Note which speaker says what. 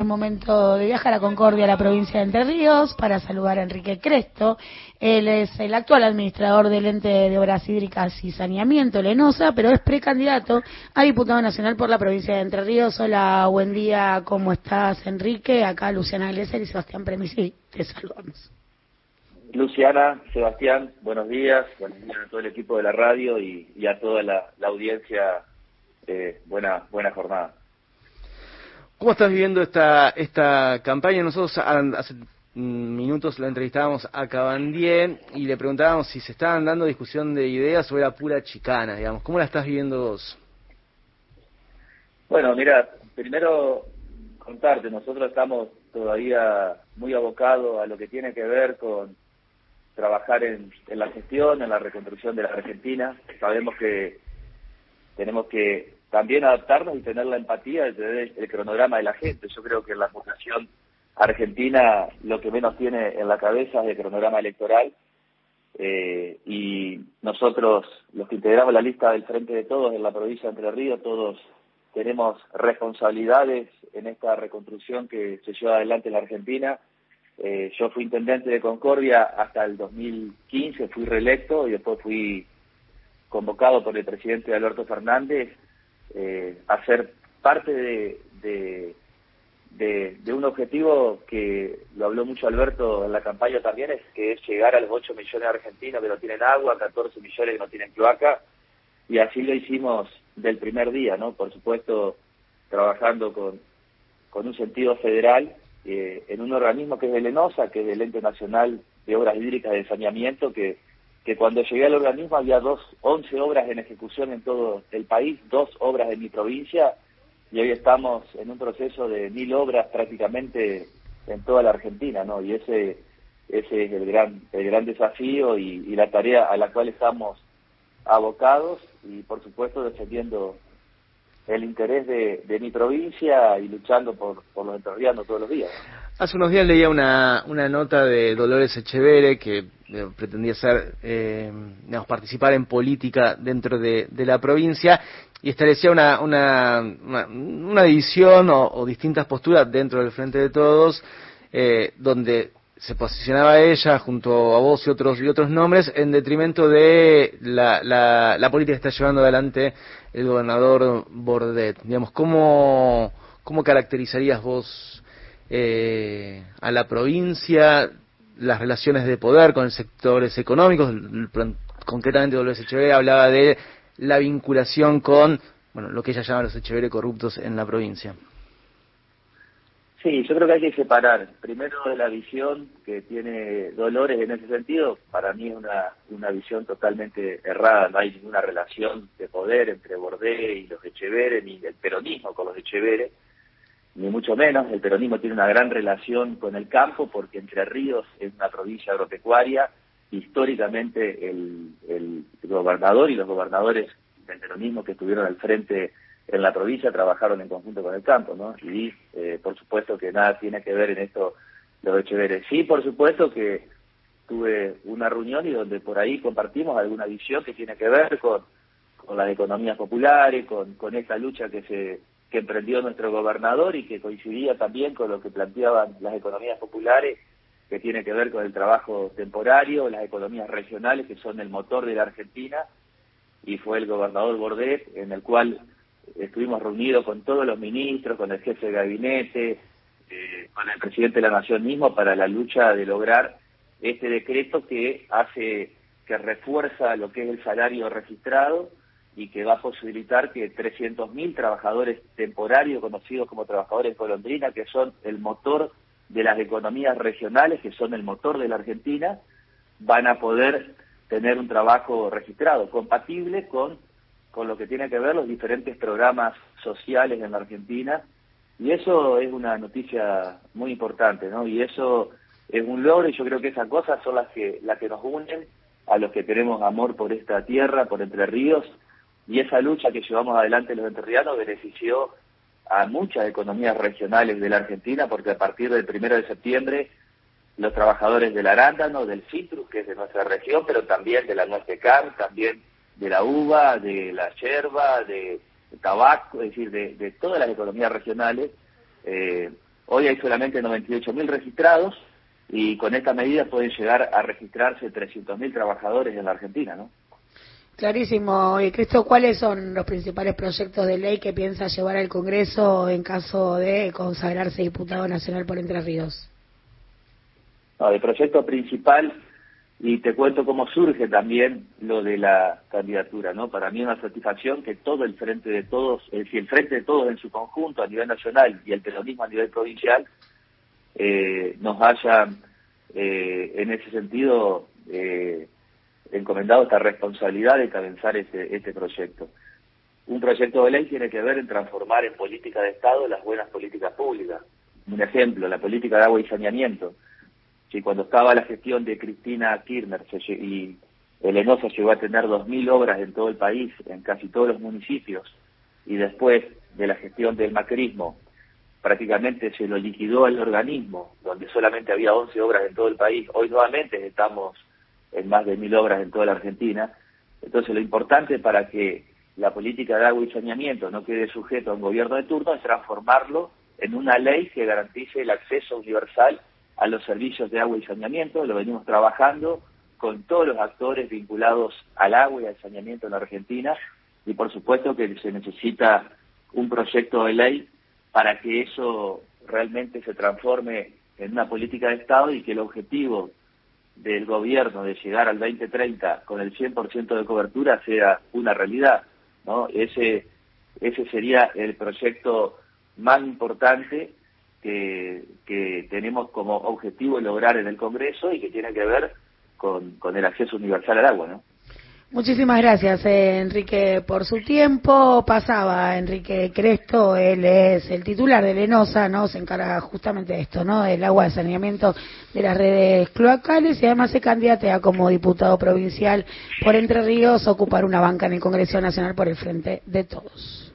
Speaker 1: el momento de viajar a Concordia, a la provincia de Entre Ríos, para saludar a Enrique Cresto. Él es el actual administrador del ente de obras hídricas y saneamiento, Lenosa, pero es precandidato a diputado nacional por la provincia de Entre Ríos. Hola, buen día, ¿cómo estás, Enrique? Acá Luciana Glesser y Sebastián Premisi, te saludamos.
Speaker 2: Luciana, Sebastián, buenos días, buenos días a todo el equipo de la radio y, a toda la, audiencia. Buena, buena jornada.
Speaker 3: ¿Cómo estás viviendo esta, esta campaña? Nosotros hace minutos la entrevistábamos a Cabandier y le preguntábamos si se estaban dando discusión de ideas sobre la pura chicana, digamos. ¿Cómo la estás viviendo vos?
Speaker 2: Bueno, mira, primero contarte, nosotros estamos todavía muy abocados a lo que tiene que ver con trabajar en, en la gestión, en la reconstrucción de la Argentina. Sabemos que tenemos que también adaptarnos y tener la empatía de el cronograma de la gente. Yo creo que la votación argentina lo que menos tiene en la cabeza es el cronograma electoral eh, y nosotros, los que integramos la lista del Frente de Todos en la provincia de Entre Ríos, todos tenemos responsabilidades en esta reconstrucción que se lleva adelante en la Argentina. Eh, yo fui intendente de Concordia hasta el 2015, fui reelecto y después fui convocado por el presidente Alberto Fernández eh, hacer parte de, de, un objetivo que lo habló mucho Alberto en la campaña también, es que es llegar a los 8 millones de argentinos que no tienen agua, 14 millones que no tienen cloaca, y así lo hicimos del primer día, ¿no? Por supuesto, trabajando con, con un sentido federal eh, en un organismo que es el ENOSA, que es el Ente Nacional de Obras Hídricas de Saneamiento, que que cuando llegué al organismo había dos, 11 obras en ejecución en todo el país, dos obras en mi provincia, y hoy estamos en un proceso de mil obras prácticamente en toda la Argentina, ¿no? Y ese, ese es el gran, el gran desafío y, la tarea a la cual estamos abocados y por supuesto defendiendo el interés de, de mi provincia y luchando por, por los entrerrianos todos los días.
Speaker 3: Hace unos días leía una, una nota de Dolores Echevere que eh, pretendía ser, eh, digamos, participar en política dentro de, de la provincia y establecía una, una, una, división o, distintas posturas dentro del Frente de Todos, eh, donde se posicionaba ella junto a vos y otros y otros nombres en detrimento de la, la, la política que está llevando adelante el gobernador Bordet. Digamos, ¿cómo, cómo caracterizarías vos eh, a la provincia, las relaciones de poder con sectores económicos, concretamente Dolores Echeverre hablaba de la vinculación con bueno, lo que ella llama los Echeverre corruptos en la provincia.
Speaker 2: Sí, yo creo que hay que separar. Primero de la visión que tiene Dolores en ese sentido, para mí es una, una visión totalmente errada, no hay ninguna relación de poder entre Bordé y los Echeverre, ni el peronismo con los Echeverre, ni mucho menos, el peronismo tiene una gran relación con el campo porque Entre Ríos es una provincia agropecuaria, históricamente el, el gobernador y los gobernadores del peronismo que estuvieron al frente en la provincia trabajaron en conjunto con el campo, ¿no? Y eh, por supuesto que nada tiene que ver en esto los Echeveres. Sí, por supuesto que tuve una reunión y donde por ahí compartimos alguna visión que tiene que ver con, con las economías populares, con, con esta lucha que se que emprendió nuestro gobernador y que coincidía también con lo que planteaban las economías populares, que tiene que ver con el trabajo temporario, las economías regionales, que son el motor de la Argentina, y fue el gobernador Bordet, en el cual estuvimos reunidos con todos los ministros, con el jefe de gabinete, eh, con el presidente de la Nación mismo, para la lucha de lograr este decreto que hace, que refuerza lo que es el salario registrado, y que va a posibilitar que 300.000 trabajadores temporarios, conocidos como trabajadores golondrina, que son el motor de las economías regionales, que son el motor de la Argentina, van a poder tener un trabajo registrado, compatible con, con lo que tiene que ver los diferentes programas sociales en la Argentina. Y eso es una noticia muy importante, ¿no? Y eso es un logro y yo creo que esas cosas son las que, las que nos unen a los que tenemos amor por esta tierra, por Entre Ríos, y esa lucha que llevamos adelante los enterrianos benefició a muchas economías regionales de la Argentina, porque a partir del primero de septiembre los trabajadores del arándano, del citrus, que es de nuestra región, pero también de la nuez de can, también de la uva, de la yerba, de, tabaco, es decir, de, todas las economías regionales, eh, Hoy hay solamente 98.000 registrados y con esta medida pueden llegar a registrarse 300.000 trabajadores en la Argentina, ¿no?
Speaker 1: Clarísimo. Y Cristo, ¿cuáles son los principales proyectos de ley que piensa llevar al Congreso en caso de consagrarse diputado nacional por Entre Ríos?
Speaker 2: No, el proyecto principal, y te cuento cómo surge también lo de la candidatura, ¿no? Para mí es una satisfacción que todo el Frente de Todos, es decir, el Frente de Todos en su conjunto a nivel nacional y el peronismo a nivel provincial, eh, nos haya, eh, en ese sentido, eh, encomendado esta responsabilidad de comenzar este, este proyecto. Un proyecto de ley tiene que ver en transformar en política de Estado las buenas políticas públicas. Un ejemplo, la política de agua y saneamiento. Si cuando estaba la gestión de Cristina Kirchner y el ENOSA llegó a tener 2.000 obras en todo el país, en casi todos los municipios, y después de la gestión del macrismo, prácticamente se lo liquidó el organismo, donde solamente había 11 obras en todo el país. Hoy nuevamente estamos en más de mil obras en toda la Argentina. Entonces lo importante para que la política de agua y saneamiento no quede sujeto a un gobierno de turno es transformarlo en una ley que garantice el acceso universal a los servicios de agua y saneamiento. Lo venimos trabajando con todos los actores vinculados al agua y al saneamiento en la Argentina y por supuesto que se necesita un proyecto de ley para que eso realmente se transforme en una política de Estado y que el objetivo del gobierno de llegar al 2030 con el 100% de cobertura sea una realidad, ¿no? Ese ese sería el proyecto más importante que, que tenemos como objetivo lograr en el Congreso y que tiene que ver con, con el acceso universal al agua, ¿no?
Speaker 1: Muchísimas gracias, eh, Enrique, por su tiempo. Pasaba Enrique Cresto, él es el titular de Lenosa, ¿no? Se encarga justamente de esto, ¿no? Del agua de saneamiento de las redes cloacales y además se candidatea como diputado provincial por Entre Ríos a ocupar una banca en el Congreso Nacional por el Frente de Todos.